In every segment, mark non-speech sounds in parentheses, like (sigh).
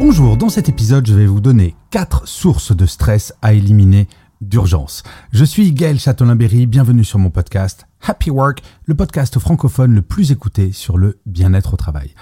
Bonjour, dans cet épisode, je vais vous donner 4 sources de stress à éliminer d'urgence. Je suis Gaël Châtelain-Berry, bienvenue sur mon podcast Happy Work, le podcast francophone le plus écouté sur le bien-être au travail.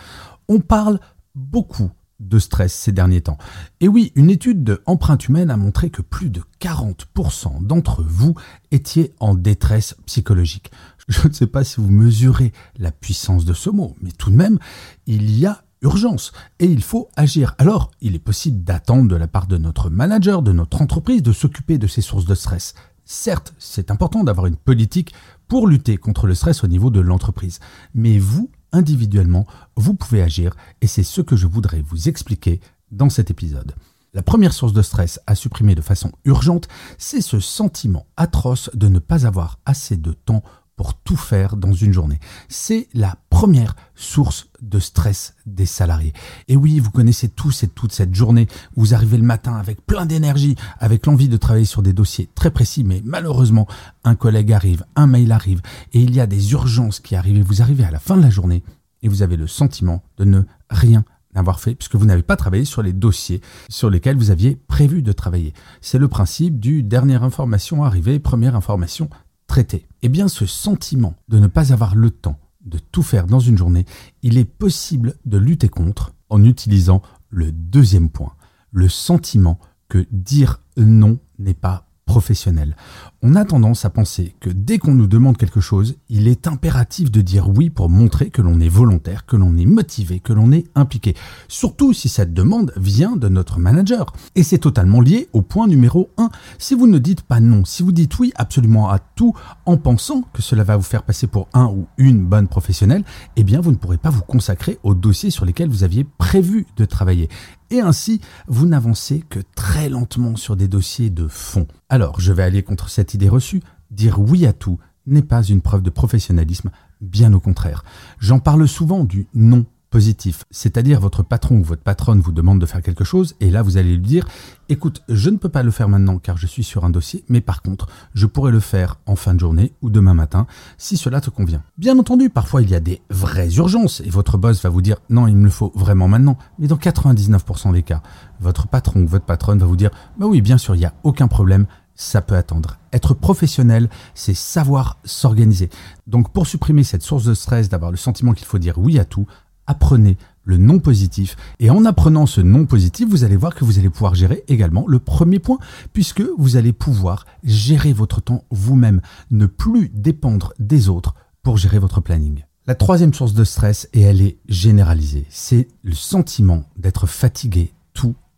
On parle beaucoup de stress ces derniers temps. Et oui, une étude de Empreinte Humaine a montré que plus de 40% d'entre vous étiez en détresse psychologique. Je ne sais pas si vous mesurez la puissance de ce mot, mais tout de même, il y a urgence et il faut agir. Alors, il est possible d'attendre de la part de notre manager, de notre entreprise, de s'occuper de ces sources de stress. Certes, c'est important d'avoir une politique pour lutter contre le stress au niveau de l'entreprise. Mais vous, individuellement, vous pouvez agir et c'est ce que je voudrais vous expliquer dans cet épisode. La première source de stress à supprimer de façon urgente, c'est ce sentiment atroce de ne pas avoir assez de temps pour tout faire dans une journée. C'est la première source de stress des salariés. Et oui, vous connaissez tous et toutes cette journée. Vous arrivez le matin avec plein d'énergie, avec l'envie de travailler sur des dossiers très précis, mais malheureusement, un collègue arrive, un mail arrive, et il y a des urgences qui arrivent. Et vous arrivez à la fin de la journée et vous avez le sentiment de ne rien avoir fait puisque vous n'avez pas travaillé sur les dossiers sur lesquels vous aviez prévu de travailler. C'est le principe du dernière information arrivée, première information traité Eh bien, ce sentiment de ne pas avoir le temps de tout faire dans une journée, il est possible de lutter contre en utilisant le deuxième point, le sentiment que dire non n'est pas professionnel. On a tendance à penser que dès qu'on nous demande quelque chose, il est impératif de dire oui pour montrer que l'on est volontaire, que l'on est motivé, que l'on est impliqué. Surtout si cette demande vient de notre manager. Et c'est totalement lié au point numéro 1. Si vous ne dites pas non, si vous dites oui absolument à tout en pensant que cela va vous faire passer pour un ou une bonne professionnelle, eh bien vous ne pourrez pas vous consacrer aux dossiers sur lesquels vous aviez prévu de travailler et ainsi vous n'avancez que très lentement sur des dossiers de fond. Alors je vais aller contre cette idée reçue, dire oui à tout n'est pas une preuve de professionnalisme, bien au contraire. J'en parle souvent du non positif, c'est-à-dire votre patron ou votre patronne vous demande de faire quelque chose et là vous allez lui dire écoute, je ne peux pas le faire maintenant car je suis sur un dossier, mais par contre, je pourrais le faire en fin de journée ou demain matin si cela te convient. Bien entendu, parfois il y a des vraies urgences et votre boss va vous dire non, il me le faut vraiment maintenant, mais dans 99% des cas, votre patron ou votre patronne va vous dire bah oui, bien sûr, il n'y a aucun problème, ça peut attendre. Être professionnel, c'est savoir s'organiser. Donc pour supprimer cette source de stress, d'avoir le sentiment qu'il faut dire oui à tout, apprenez le non positif. Et en apprenant ce non positif, vous allez voir que vous allez pouvoir gérer également le premier point, puisque vous allez pouvoir gérer votre temps vous-même, ne plus dépendre des autres pour gérer votre planning. La troisième source de stress, et elle est généralisée, c'est le sentiment d'être fatigué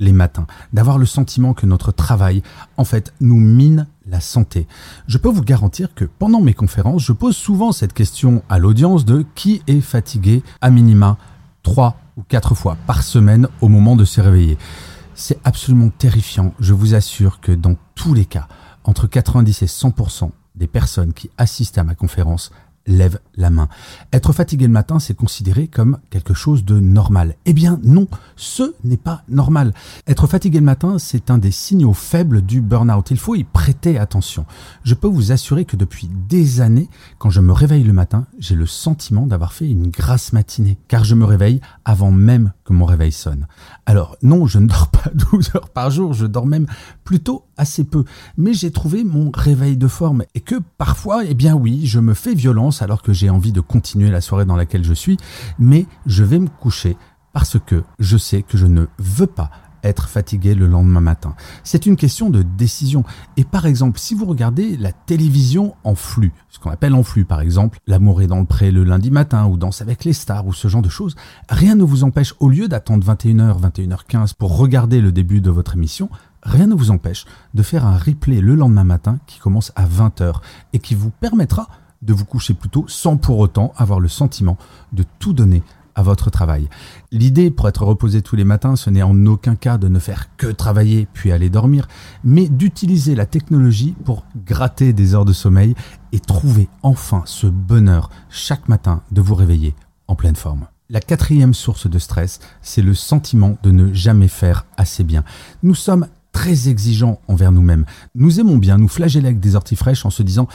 les matins, d'avoir le sentiment que notre travail, en fait, nous mine la santé. Je peux vous garantir que pendant mes conférences, je pose souvent cette question à l'audience de qui est fatigué à minima trois ou quatre fois par semaine au moment de se réveiller. C'est absolument terrifiant. Je vous assure que dans tous les cas, entre 90 et 100% des personnes qui assistent à ma conférence lève la main. Être fatigué le matin, c'est considéré comme quelque chose de normal. Eh bien non, ce n'est pas normal. Être fatigué le matin, c'est un des signaux faibles du burn-out. Il faut y prêter attention. Je peux vous assurer que depuis des années, quand je me réveille le matin, j'ai le sentiment d'avoir fait une grasse matinée, car je me réveille avant même que mon réveil sonne. Alors non, je ne dors pas (laughs) 12 heures par jour, je dors même plutôt assez peu, mais j'ai trouvé mon réveil de forme et que parfois, eh bien oui, je me fais violence alors que j'ai envie de continuer la soirée dans laquelle je suis, mais je vais me coucher parce que je sais que je ne veux pas être fatigué le lendemain matin. C'est une question de décision. Et par exemple, si vous regardez la télévision en flux, ce qu'on appelle en flux par exemple, L'amour est dans le pré le lundi matin ou Danse avec les stars ou ce genre de choses, rien ne vous empêche, au lieu d'attendre 21h, 21h15 pour regarder le début de votre émission, rien ne vous empêche de faire un replay le lendemain matin qui commence à 20h et qui vous permettra de vous coucher plus tôt sans pour autant avoir le sentiment de tout donner à votre travail. L'idée pour être reposé tous les matins, ce n'est en aucun cas de ne faire que travailler puis aller dormir, mais d'utiliser la technologie pour gratter des heures de sommeil et trouver enfin ce bonheur chaque matin de vous réveiller en pleine forme. La quatrième source de stress, c'est le sentiment de ne jamais faire assez bien. Nous sommes très exigeants envers nous-mêmes. Nous aimons bien nous flageller avec des orties fraîches en se disant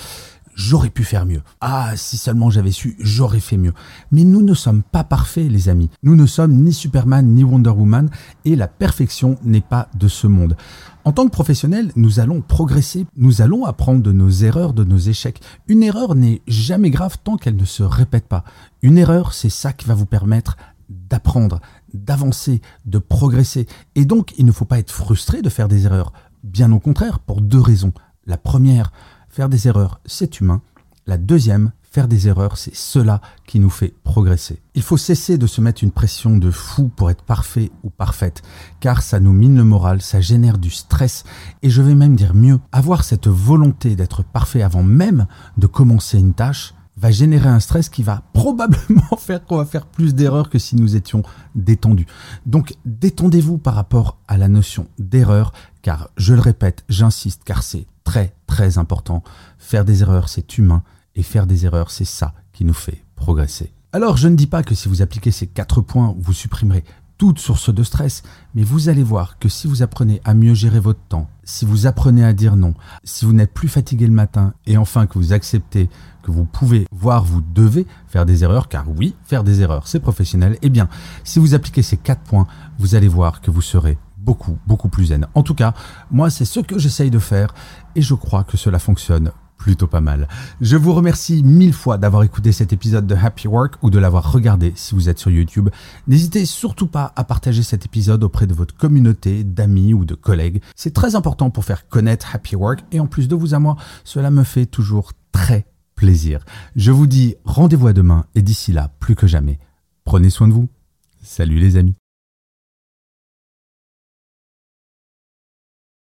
j'aurais pu faire mieux. Ah, si seulement j'avais su, j'aurais fait mieux. Mais nous ne sommes pas parfaits, les amis. Nous ne sommes ni Superman ni Wonder Woman et la perfection n'est pas de ce monde. En tant que professionnel, nous allons progresser, nous allons apprendre de nos erreurs, de nos échecs. Une erreur n'est jamais grave tant qu'elle ne se répète pas. Une erreur, c'est ça qui va vous permettre d'apprendre, d'avancer, de progresser. Et donc, il ne faut pas être frustré de faire des erreurs. Bien au contraire, pour deux raisons. La première, faire des erreurs, c'est humain. La deuxième, Faire des erreurs, c'est cela qui nous fait progresser. Il faut cesser de se mettre une pression de fou pour être parfait ou parfaite, car ça nous mine le moral, ça génère du stress, et je vais même dire mieux, avoir cette volonté d'être parfait avant même de commencer une tâche, va générer un stress qui va probablement (laughs) faire qu'on va faire plus d'erreurs que si nous étions détendus. Donc détendez-vous par rapport à la notion d'erreur, car je le répète, j'insiste, car c'est très très important. Faire des erreurs, c'est humain et faire des erreurs, c'est ça qui nous fait progresser. Alors je ne dis pas que si vous appliquez ces quatre points, vous supprimerez toute source de stress, mais vous allez voir que si vous apprenez à mieux gérer votre temps, si vous apprenez à dire non, si vous n'êtes plus fatigué le matin, et enfin que vous acceptez que vous pouvez, voire vous devez faire des erreurs, car oui, faire des erreurs, c'est professionnel, eh bien, si vous appliquez ces quatre points, vous allez voir que vous serez beaucoup, beaucoup plus zen. En tout cas, moi, c'est ce que j'essaye de faire, et je crois que cela fonctionne plutôt pas mal. Je vous remercie mille fois d'avoir écouté cet épisode de Happy Work ou de l'avoir regardé si vous êtes sur YouTube. N'hésitez surtout pas à partager cet épisode auprès de votre communauté, d'amis ou de collègues. C'est très important pour faire connaître Happy Work et en plus de vous à moi, cela me fait toujours très plaisir. Je vous dis rendez-vous à demain et d'ici là, plus que jamais, prenez soin de vous. Salut les amis.